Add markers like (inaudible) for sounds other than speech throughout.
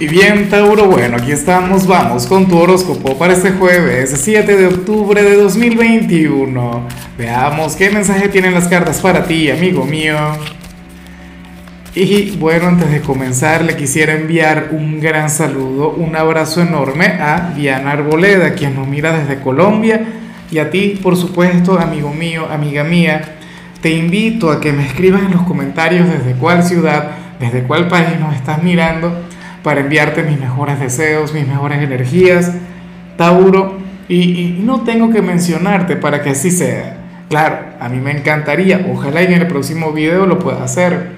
Y bien, Tauro, bueno, aquí estamos, vamos con tu horóscopo para este jueves 7 de octubre de 2021. Veamos qué mensaje tienen las cartas para ti, amigo mío. Y bueno, antes de comenzar, le quisiera enviar un gran saludo, un abrazo enorme a Diana Arboleda, quien nos mira desde Colombia, y a ti, por supuesto, amigo mío, amiga mía. Te invito a que me escribas en los comentarios desde cuál ciudad, desde cuál país nos estás mirando para enviarte mis mejores deseos, mis mejores energías, Tauro, y, no tengo que mencionarte para que así sea. Claro, a mí me encantaría, ojalá en el próximo video lo pueda hacer.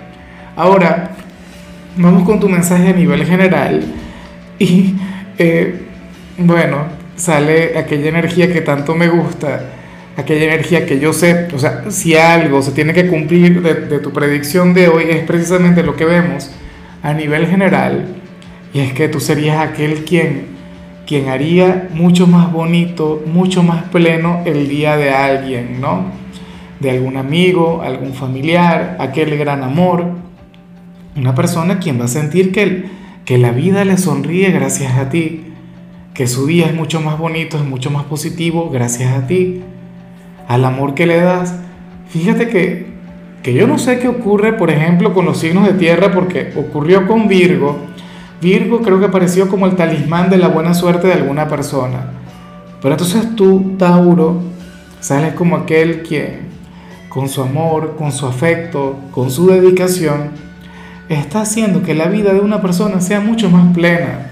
Ahora, vamos con tu mensaje a nivel general y eh, bueno, sale aquella energía que tanto me gusta, aquella energía que yo sé, o sea, si algo se tiene que cumplir de, de tu predicción de hoy es precisamente lo que vemos a nivel general y es que tú serías aquel quien, quien haría mucho más bonito, mucho más pleno el día de alguien, ¿no? De algún amigo, algún familiar, aquel gran amor. Una persona quien va a sentir que, que la vida le sonríe gracias a ti, que su día es mucho más bonito, es mucho más positivo gracias a ti, al amor que le das. Fíjate que, que yo no sé qué ocurre, por ejemplo, con los signos de tierra, porque ocurrió con Virgo Virgo creo que apareció como el talismán de la buena suerte de alguna persona. Pero entonces tú, Tauro, sales como aquel quien, con su amor, con su afecto, con su dedicación, está haciendo que la vida de una persona sea mucho más plena.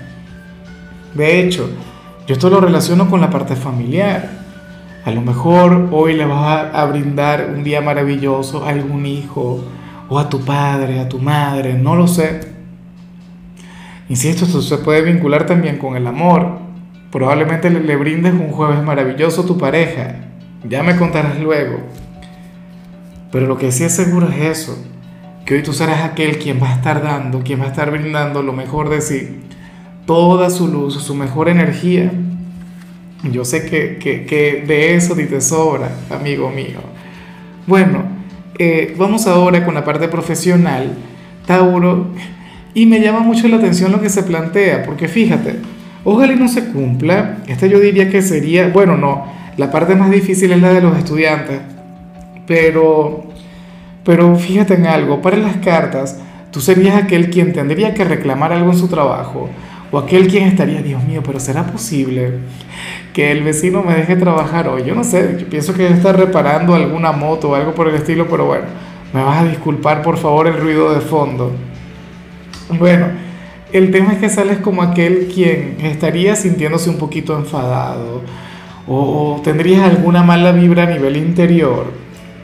De hecho, yo esto lo relaciono con la parte familiar. A lo mejor hoy le vas a, brindar un día maravilloso a algún hijo, o a tu padre, a tu madre, no lo sé Insisto, esto se puede vincular también con el amor. Probablemente le, brindes un jueves maravilloso a tu pareja. Ya me contarás luego. Pero lo que sí es seguro es eso, que hoy tú serás aquel quien va a estar dando, quien va a estar brindando lo mejor de sí, toda su luz, su mejor energía. Yo sé que, que, de eso ni te sobra, amigo mío. Bueno, eh, vamos ahora con la parte profesional. Tauro, y me llama mucho la atención lo que se plantea, porque fíjate, ojalá y no se cumpla. Esta yo diría que sería, bueno, no, la parte más difícil es la de los estudiantes, pero, pero fíjate en algo, para las cartas, tú serías aquel quien tendría que reclamar algo en su trabajo, o aquel quien estaría, Dios mío, pero ¿será posible que el vecino me deje trabajar hoy? Yo no sé, pienso que está reparando alguna moto o algo por el estilo, pero bueno, me vas a disculpar por favor el ruido de fondo. Bueno, el tema es que sales como aquel quien estaría sintiéndose un poquito enfadado o, tendrías alguna mala vibra a nivel interior,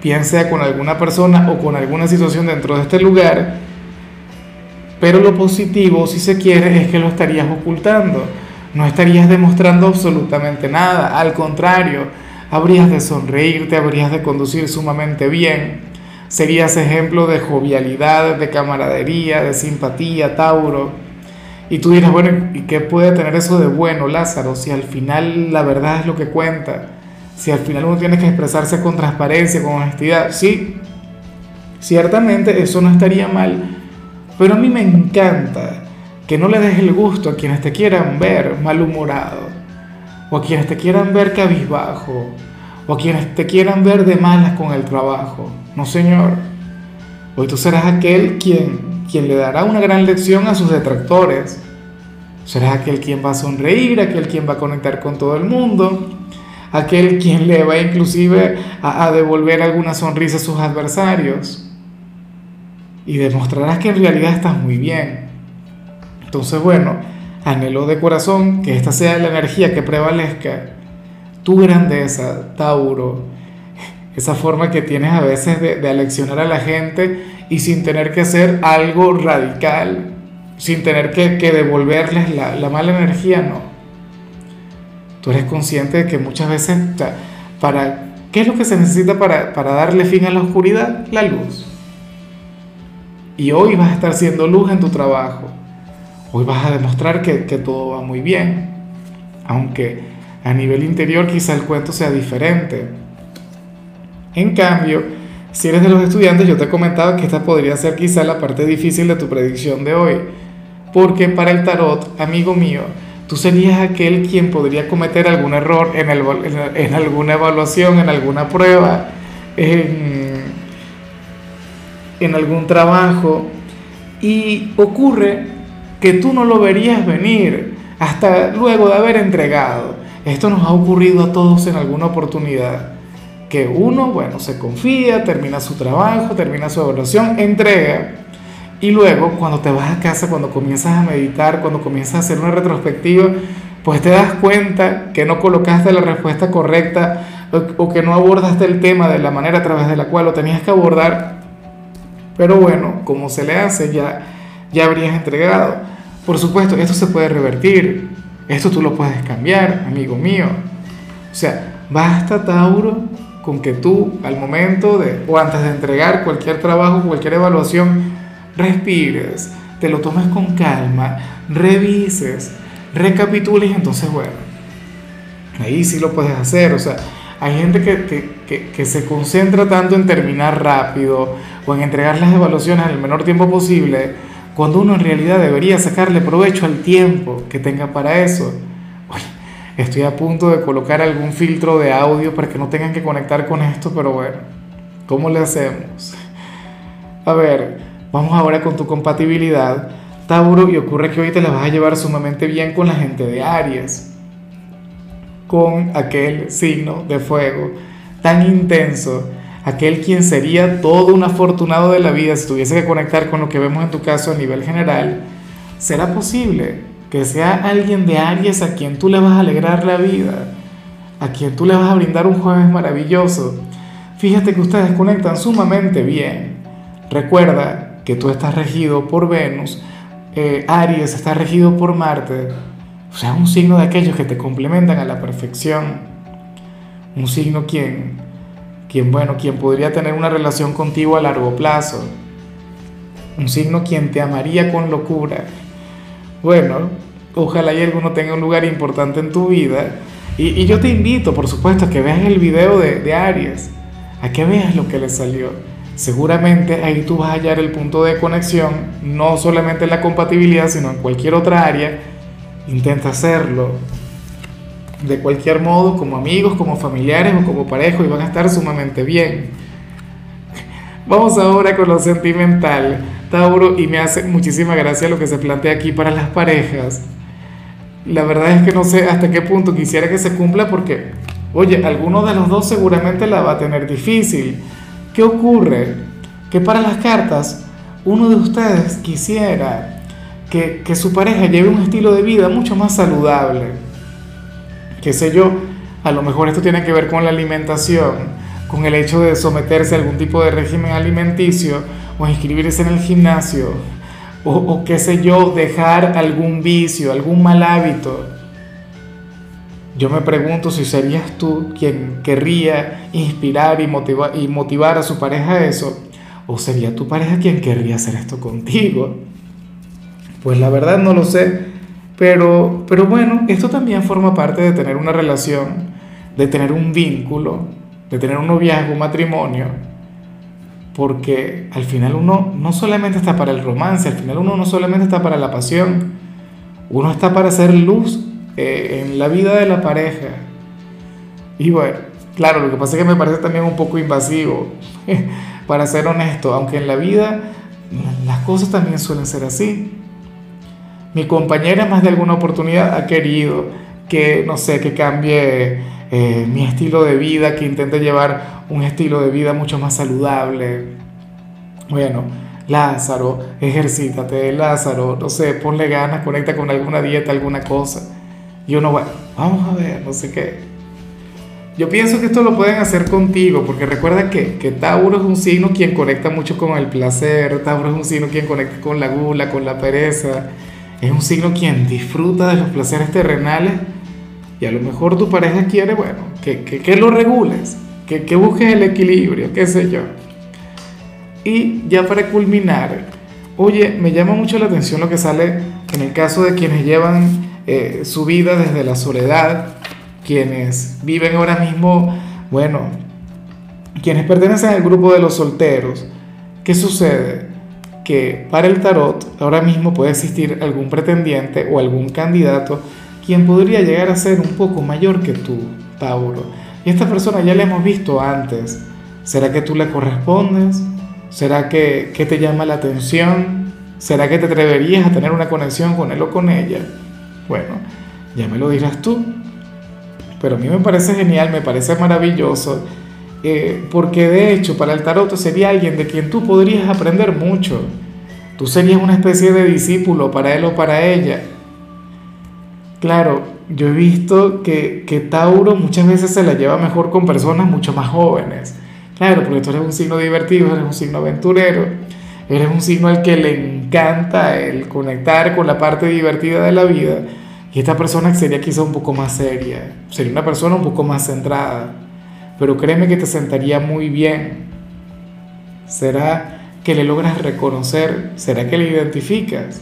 piensa con alguna persona o con alguna situación dentro de este lugar, pero lo positivo, si se quiere, es que lo estarías ocultando, no estarías demostrando absolutamente nada, al contrario, habrías de sonreírte, habrías de conducir sumamente bien Serías ejemplo de jovialidad, de camaradería, de simpatía, Tauro. Y tú dirás, bueno, ¿y qué puede tener eso de bueno, Lázaro? Si al final la verdad es lo que cuenta. Si al final uno tiene que expresarse con transparencia, con honestidad. Sí, ciertamente eso no estaría mal. Pero a mí me encanta que no le des el gusto a quienes te quieran ver malhumorado. O a quienes te quieran ver cabizbajo o a quienes te quieran ver de malas con el trabajo. No, Señor. Hoy tú serás aquel quien, quien le dará una gran lección a sus detractores. Serás aquel quien va a sonreír, aquel quien va a conectar con todo el mundo, aquel quien le va inclusive a, a devolver alguna sonrisa a sus adversarios. Y demostrarás que en realidad estás muy bien. Entonces, bueno, anhelo de corazón que esta sea la energía que prevalezca tu grandeza, Tauro, esa forma que tienes a veces de, aleccionar a la gente y sin tener que hacer algo radical, sin tener que, devolverles la, la, mala energía, no. Tú eres consciente de que muchas veces, para, ¿qué es lo que se necesita para, darle fin a la oscuridad? La luz. Y hoy vas a estar siendo luz en tu trabajo. Hoy vas a demostrar que todo va muy bien. Aunque a nivel interior quizá el cuento sea diferente. En cambio, si eres de los estudiantes, yo te he comentado que esta podría ser quizá la parte difícil de tu predicción de hoy, porque para el tarot, amigo mío, tú serías aquel quien podría cometer algún error en, alguna evaluación, en alguna prueba, en algún trabajo, y ocurre que tú no lo verías venir hasta luego de haber entregado. Esto nos ha ocurrido a todos en alguna oportunidad. Que uno, bueno, se confía, termina su trabajo, termina su evaluación, entrega. Y luego, cuando te vas a casa, cuando comienzas a meditar, cuando comienzas a hacer una retrospectiva, pues te das cuenta que no colocaste la respuesta correcta o, que no abordaste el tema de la manera a través de la cual lo tenías que abordar. Pero bueno, como se le hace, ya, ya habrías entregado. Por supuesto, esto se puede revertir. Esto tú lo puedes cambiar, amigo mío. O sea, basta, Tauro, con que tú al momento de o antes de entregar cualquier trabajo, cualquier evaluación, respires, te lo tomes con calma, revises, recapitules, entonces bueno, ahí sí lo puedes hacer. O sea, hay gente que, que, que, se concentra tanto en terminar rápido o en entregar las evaluaciones en el menor tiempo posible, cuando uno en realidad debería sacarle provecho al tiempo que tenga para eso. estoy a punto de colocar algún filtro de audio para que no tengan que conectar con esto, pero bueno, ¿cómo le hacemos? A ver, vamos ahora con tu compatibilidad, Tauro, y ocurre que hoy te la vas a llevar sumamente bien con la gente de Aries, con aquel signo de fuego tan intenso aquel quien sería todo un afortunado de la vida si tuviese que conectar con lo que vemos en tu caso a nivel general, ¿será posible que sea alguien de Aries a quien tú le vas a alegrar la vida, a quien tú le vas a brindar un jueves maravilloso? Fíjate que ustedes conectan sumamente bien. Recuerda que tú estás regido por Venus, eh, Aries está regido por Marte, o sea, un signo de aquellos que te complementan a la perfección. Un signo quien quien, bueno, quien podría tener una relación contigo a largo plazo, un signo quien te amaría con locura. Bueno, ojalá y alguno tenga un lugar importante en tu vida. Y, yo te invito, por supuesto, a que veas el video de, de Aries, a que veas lo que le salió. Seguramente ahí tú vas a hallar el punto de conexión, no solamente en la compatibilidad, sino en cualquier otra área. Intenta hacerlo, de cualquier modo, como amigos, como familiares o como pareja, y van a estar sumamente bien. Vamos ahora con lo sentimental, Tauro, y me hace muchísima gracia lo que se plantea aquí para las parejas. La verdad es que no sé hasta qué punto quisiera que se cumpla porque, oye, alguno de los dos seguramente la va a tener difícil. ¿Qué ocurre? Que para las cartas, uno de ustedes quisiera que, que su pareja lleve un estilo de vida mucho más saludable qué sé yo, a lo mejor esto tiene que ver con la alimentación, con el hecho de someterse a algún tipo de régimen alimenticio o inscribirse en el gimnasio o, qué sé yo, dejar algún vicio, algún mal hábito. Yo me pregunto si serías tú quien querría inspirar y y motivar a su pareja a eso, o sería tu pareja quien querría hacer esto contigo. Pues la verdad no lo sé, pero, pero bueno, esto también forma parte de tener una relación, de tener un vínculo, de tener un noviazgo, un matrimonio, porque al final uno no solamente está para el romance, al final uno no solamente está para la pasión, uno está para hacer luz eh, en la vida de la pareja. Y bueno, claro, lo que pasa es que me parece también un poco invasivo, (laughs) para ser honesto, aunque en la vida las cosas también suelen ser así. Mi compañera más de alguna oportunidad ha querido que, no sé, que cambie eh, mi estilo de vida, que intente llevar un estilo de vida mucho más saludable. Bueno, Lázaro, ejercítate, Lázaro, no sé, ponle ganas, conecta con alguna dieta, alguna cosa. Y uno, bueno, vamos a ver, no sé qué. Yo pienso que esto lo pueden hacer contigo, porque recuerda que, que Tauro es un signo quien conecta mucho con el placer, Tauro es un signo quien conecta con la gula, con la pereza es un signo quien disfruta de los placeres terrenales y a lo mejor tu pareja quiere, bueno, que, que, lo regules, que, que busques el equilibrio, qué sé yo. Y ya para culminar, oye, me llama mucho la atención lo que sale en el caso de quienes llevan eh, su vida desde la soledad, quienes viven ahora mismo, bueno, quienes pertenecen al grupo de los solteros. ¿Qué sucede? Que para el tarot ahora mismo puede existir algún pretendiente o algún candidato quien podría llegar a ser un poco mayor que tú, Tauro. Y esta persona ya la hemos visto antes. ¿Será que tú le correspondes? ¿Será que, que te llama la atención? ¿Será que te atreverías a tener una conexión con él o con ella? Bueno, ya me lo dirás tú. Pero a mí me parece genial, me parece maravilloso, eh, porque de hecho para el tarot sería alguien de quien tú podrías aprender mucho. Tú serías una especie de discípulo para él o para ella. Claro, yo he visto que, que Tauro muchas veces se la lleva mejor con personas mucho más jóvenes. Claro, porque tú eres un signo divertido, eres un signo aventurero, eres un signo al que le encanta el conectar con la parte divertida de la vida. Y esta persona sería quizá un poco más seria, sería una persona un poco más centrada. Pero créeme que te sentaría muy bien. ¿Será que le logras reconocer? ¿Será que le identificas?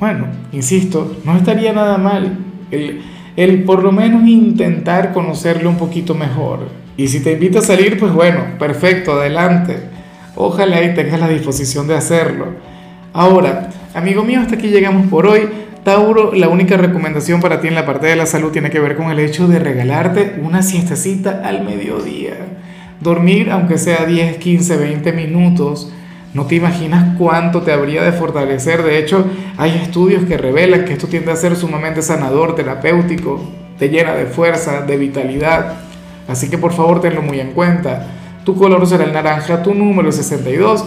Bueno, insisto, no estaría nada mal el, el por lo menos intentar conocerle un poquito mejor. Y si te invita a salir, pues bueno, perfecto, adelante. Ojalá y tengas la disposición de hacerlo. Ahora, amigo mío, hasta aquí llegamos por hoy. Tauro, la única recomendación para ti en la parte de la salud tiene que ver con el hecho de regalarte una siestecita al mediodía. Dormir, aunque sea 10, 15, 20 minutos, no te imaginas cuánto te habría de fortalecer. De hecho, hay estudios que revelan que esto tiende a ser sumamente sanador, terapéutico, te llena de fuerza, de vitalidad. Así que por favor tenlo muy en cuenta. Tu color será el naranja, tu número 62